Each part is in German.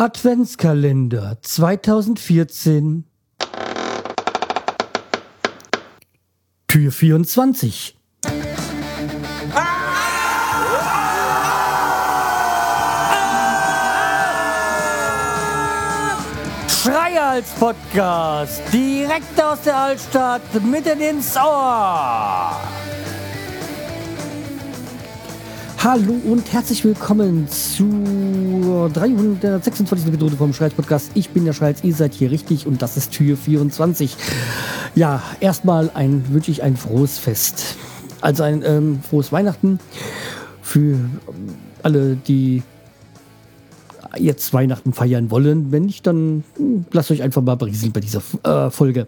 Adventskalender 2014 Tür 24 Schreihals Podcast direkt aus der Altstadt mitten ins Ohr. Hallo und herzlich willkommen zur 326. Episode vom Schreiz Podcast. Ich bin der Schreiz, ihr seid hier richtig und das ist Tür 24. Ja, erstmal ein, wünsche ich ein frohes Fest. Also ein ähm, frohes Weihnachten für alle, die jetzt Weihnachten feiern wollen. Wenn nicht, dann hm, lasst euch einfach mal berieseln bei dieser äh, Folge.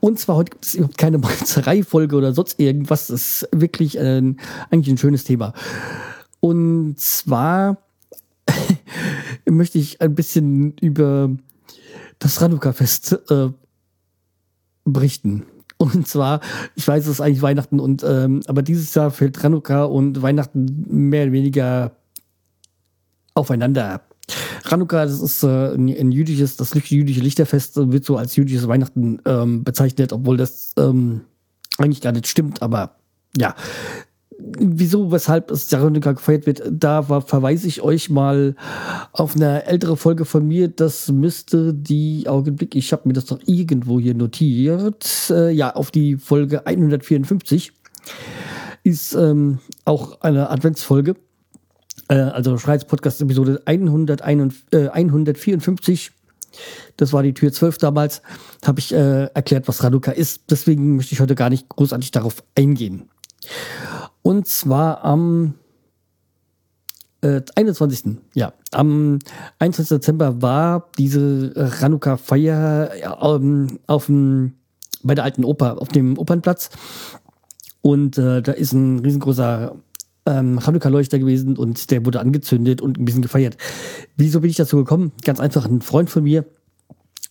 Und zwar heute gibt es überhaupt keine Molzerei-Folge oder sonst irgendwas. Das ist wirklich ein, eigentlich ein schönes Thema. Und zwar möchte ich ein bisschen über das Chanukka-Fest äh, berichten. Und zwar, ich weiß, es ist eigentlich Weihnachten und ähm, aber dieses Jahr fällt Chanukka und Weihnachten mehr oder weniger aufeinander. Chanukka, das ist äh, ein, ein, jüdisches, das jüdische Lichterfest wird so als jüdisches Weihnachten ähm, bezeichnet, obwohl das ähm, eigentlich gar nicht stimmt, aber ja. Wieso, weshalb es Chanukka gefeiert wird, da verweise ich euch mal auf eine ältere Folge von mir. Das müsste die Augenblick, ich habe mir das doch irgendwo hier notiert. Äh, ja, auf die Folge 154 ist ähm, auch eine Adventsfolge äh, also Schreiz Podcast Episode 154. Äh, das war die Tür 12 damals. Habe ich äh, erklärt, was Raduka ist. Deswegen möchte ich heute gar nicht großartig darauf eingehen. Und zwar am äh, 21. Ja, am 21. Dezember war diese Ranuka-Feier ähm, auf dem, bei der alten Oper, auf dem Opernplatz. Und äh, da ist ein riesengroßer ähm, Chanukka-Leuchter gewesen und der wurde angezündet und ein bisschen gefeiert. Wieso bin ich dazu gekommen? Ganz einfach, ein Freund von mir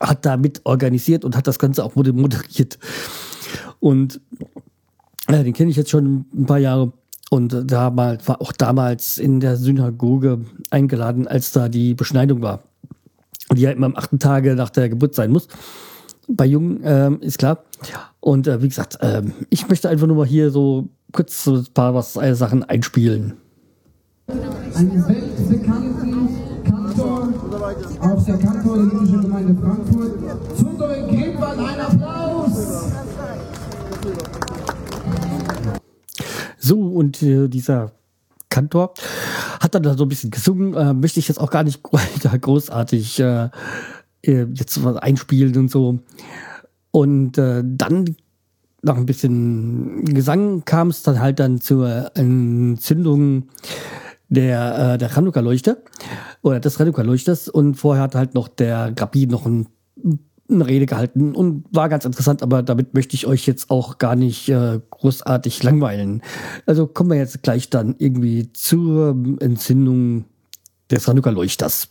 hat da mit organisiert und hat das Ganze auch moderiert. Und äh, den kenne ich jetzt schon ein paar Jahre. Und damals war auch damals in der Synagoge eingeladen, als da die Beschneidung war. Die ja immer am achten Tage nach der Geburt sein muss. Bei Jungen ähm, ist klar. Und äh, wie gesagt, ähm, ich möchte einfach nur mal hier so kurz so ein paar was, äh, Sachen einspielen. Einen weltbekannten Kantor aus der jüdischen Gemeinde Frankfurt. Zudorin Grimwald, ein Applaus! So, und äh, dieser Kantor hat dann da so ein bisschen gesungen. Äh, möchte ich jetzt auch gar nicht weiter großartig äh, äh, jetzt was einspielen und so. Und äh, dann nach ein bisschen Gesang kam es dann halt dann zur Entzündung der, äh, der Chanukka-Leuchte oder des Chanukka-Leuchters und vorher hat halt noch der Rabbi noch ein, eine Rede gehalten und war ganz interessant, aber damit möchte ich euch jetzt auch gar nicht äh, großartig langweilen. Also kommen wir jetzt gleich dann irgendwie zur Entzündung des Chanukka-Leuchters.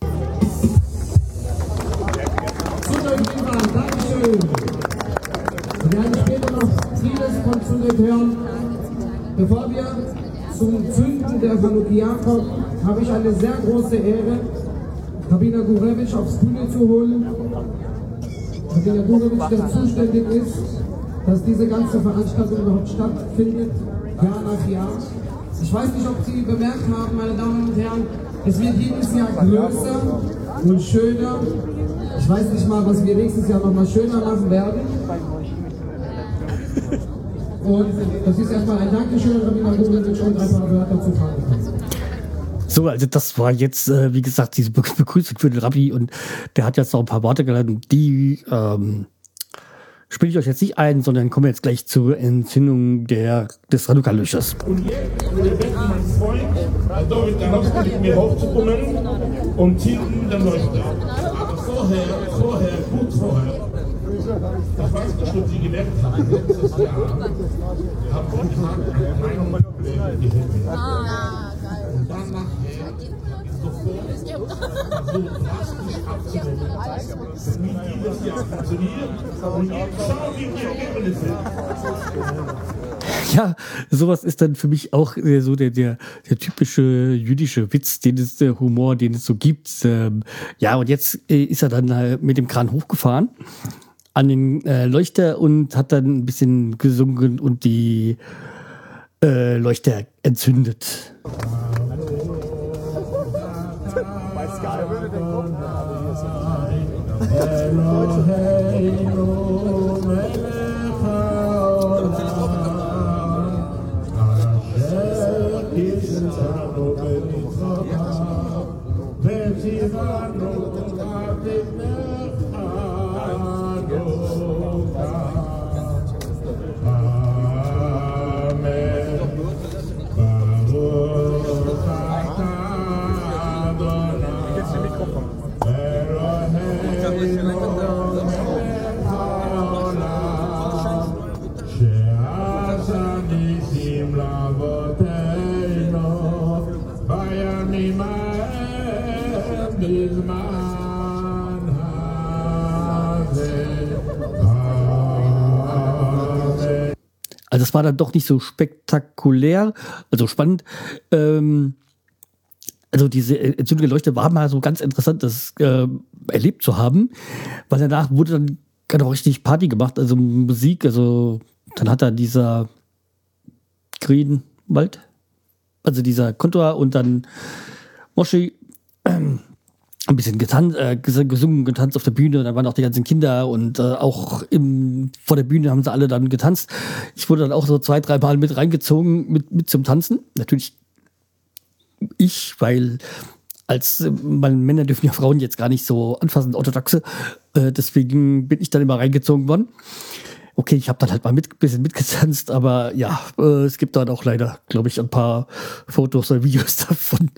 Dankeschön. Wir werden später noch von Zundet hören. Bevor wir zum Zünden der Chanukia kommen, habe ich eine sehr große Ehre, Rabina Gurevich aufs Bühne zu holen. Rabina Gurevich, der zuständig ist, dass diese ganze Veranstaltung überhaupt stattfindet, Jahr nach Jahr. Ich weiß nicht, ob Sie bemerkt haben, meine Damen und Herren, es wird jedes Jahr größer und schöner. Ich weiß nicht mal, was wir nächstes Jahr noch mal schöner machen werden. Und das ist erstmal ein Dankeschön, Rabina Gurevich und ein paar Wörter zu fragen. So, also das war jetzt, äh, wie gesagt, diese Be Begrüßung für den Rabbi und der hat jetzt noch ein paar Worte gelernt, die ähm, spiele ich euch jetzt nicht ein, sondern kommen wir jetzt gleich zur Entzündung der, des Chanukka-Löchers. Und jetzt bitten mein Freund, David Danowski, mit mir hochzukommen und zünden den Leuchter. Aber vorher, vorher, gut vorher, ich weiß nicht, ob Sie gemerkt haben, letztes so drastisch. Ja, sowas ist dann für mich auch äh, so der, der, der typische jüdische Witz, den es, der Humor, den es so gibt. Ähm, ja, und jetzt äh, ist er dann äh, mit dem Kran hochgefahren an den äh, Leuchter und hat dann ein bisschen gesungen und die äh, Leuchter entzündet. Also es war dann doch nicht so spektakulär, also spannend. Ähm, also diese entzündliche Leuchte war mal so ganz interessant, das äh, erlebt zu haben, weil danach wurde dann gerade auch richtig Party gemacht, also Musik, also dann hat er dieser Greenwald, also dieser Kontor und dann Moshi ähm, ein bisschen getanzt, äh, gesungen, getanzt auf der Bühne. Da waren auch die ganzen Kinder und äh, auch im, vor der Bühne haben sie alle dann getanzt. Ich wurde dann auch so zwei, drei Mal mit reingezogen mit, mit zum Tanzen. Natürlich ich, weil als äh, weil Männer dürfen ja Frauen jetzt gar nicht so anfassen, orthodoxe. Äh, deswegen bin ich dann immer reingezogen worden okay, ich habe dann halt mal mit bisschen mitgetanzt, aber ja, äh, es gibt dann auch leider, glaube ich, ein paar Fotos oder Videos davon.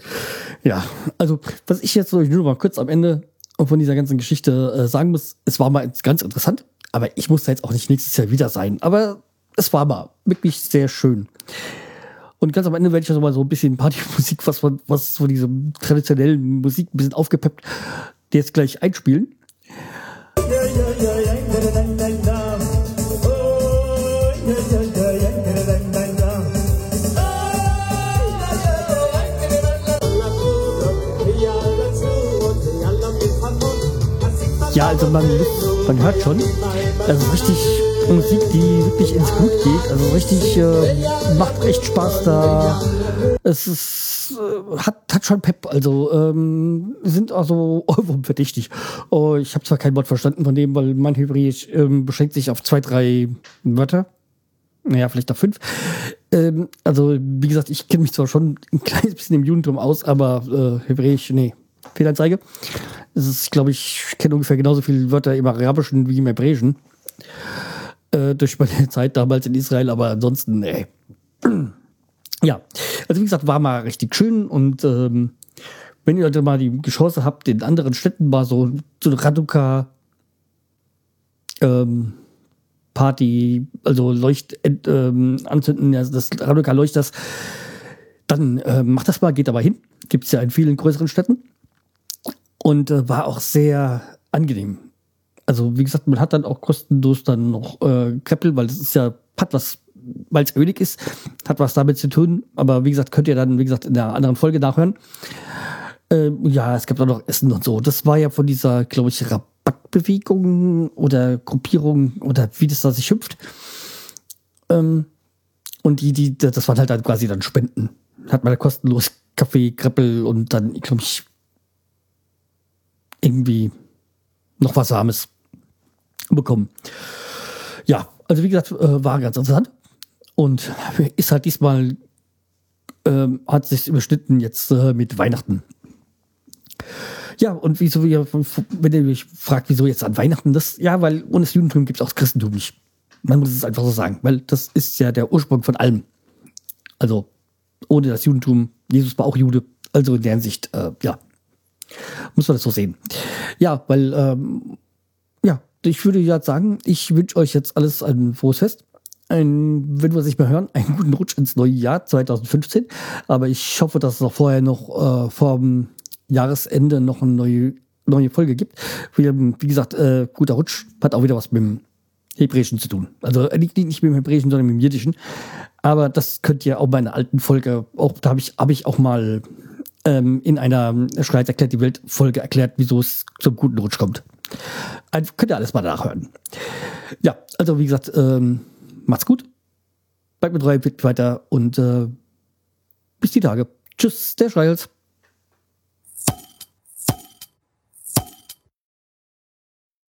Ja, also was ich jetzt nur mal kurz am Ende von dieser ganzen Geschichte äh, sagen muss, es war mal ganz interessant, aber ich muss da jetzt auch nicht nächstes Jahr wieder sein. Aber es war mal wirklich sehr schön. Und ganz am Ende werde ich also mal so ein bisschen Partymusik, was von, was von dieser traditionellen Musik ein bisschen aufgepeppt, jetzt gleich einspielen. Ja, also man, man hört schon, also richtig Musik, die wirklich ins Blut geht. Also richtig äh, macht echt Spaß da. Es ist, äh, hat, hat schon Pep. Also ähm, sind also verdächtig. Oh, ich habe zwar kein Wort verstanden von dem, weil mein Hebräisch ähm, beschränkt sich auf zwei, drei Wörter. Naja, vielleicht auch fünf. Ähm, also, wie gesagt, ich kenne mich zwar schon ein kleines bisschen im Judentum aus, aber äh, Hebräisch, nee, Fehlanzeige. Es ist, glaube ich, kenne ungefähr genauso viele Wörter im Arabischen wie im Hebräischen. Äh, durch meine Zeit damals in Israel, aber ansonsten, nee. ja, also wie gesagt, war mal richtig schön und ähm, wenn ihr heute mal die Chance habt, in anderen Städten mal so, so eine Raduka ähm, Party, also Leucht ähm, anzünden, also das Raduka Leuchters, dann äh, macht das mal, geht aber hin. Gibt es ja in vielen größeren Städten und äh, war auch sehr angenehm. Also wie gesagt, man hat dann auch kostenlos dann noch äh, Kreppel, weil es ist ja, hat was, weil es ölig ist, hat was damit zu tun. Aber wie gesagt, könnt ihr dann, wie gesagt, in der anderen Folge nachhören. Äh, ja, es gibt auch noch Essen und so. Das war ja von dieser, glaube ich, Rabattbewegung oder Gruppierung oder wie das da sich hüpft. Ähm, und die, die, das waren halt dann quasi dann Spenden. Hat man kostenlos Kaffee, Kreppel und dann, glaube ich, irgendwie noch was Warmes bekommen. Ja, also wie gesagt, äh, war ganz interessant und ist halt diesmal, äh, hat sich überschnitten jetzt äh, mit Weihnachten. Ja, und wieso, wenn ihr mich fragt, wieso jetzt an Weihnachten, das, ja, weil ohne das Judentum gibt es auch das Christentum nicht. Man muss es einfach so sagen, weil das ist ja der Ursprung von allem. Also, ohne das Judentum, Jesus war auch Jude, also in der Hinsicht, äh, ja, muss man das so sehen. Ja, weil, ähm, ja, ich würde ja sagen, ich wünsche euch jetzt alles ein frohes Fest. Ein, wenn wir sich mal hören, einen guten Rutsch ins neue Jahr 2015. Aber ich hoffe, dass es auch vorher noch äh, vor dem Jahresende noch eine neue, neue Folge gibt. Wie, wie gesagt, äh, guter Rutsch hat auch wieder was mit dem Hebräischen zu tun. Also äh, nicht, nicht mit dem Hebräischen, sondern mit dem Jiddischen. Aber das könnt ihr auch bei einer alten Folge, auch da habe ich, hab ich auch mal ähm, in einer Schreiz erklärt die Welt Folge erklärt, wieso es zum guten Rutsch kommt. Also könnt ihr alles mal nachhören. Ja, also wie gesagt, ähm, macht's gut. Bleibt mit treu, weiter und äh, bis die Tage. Tschüss, der Schreils.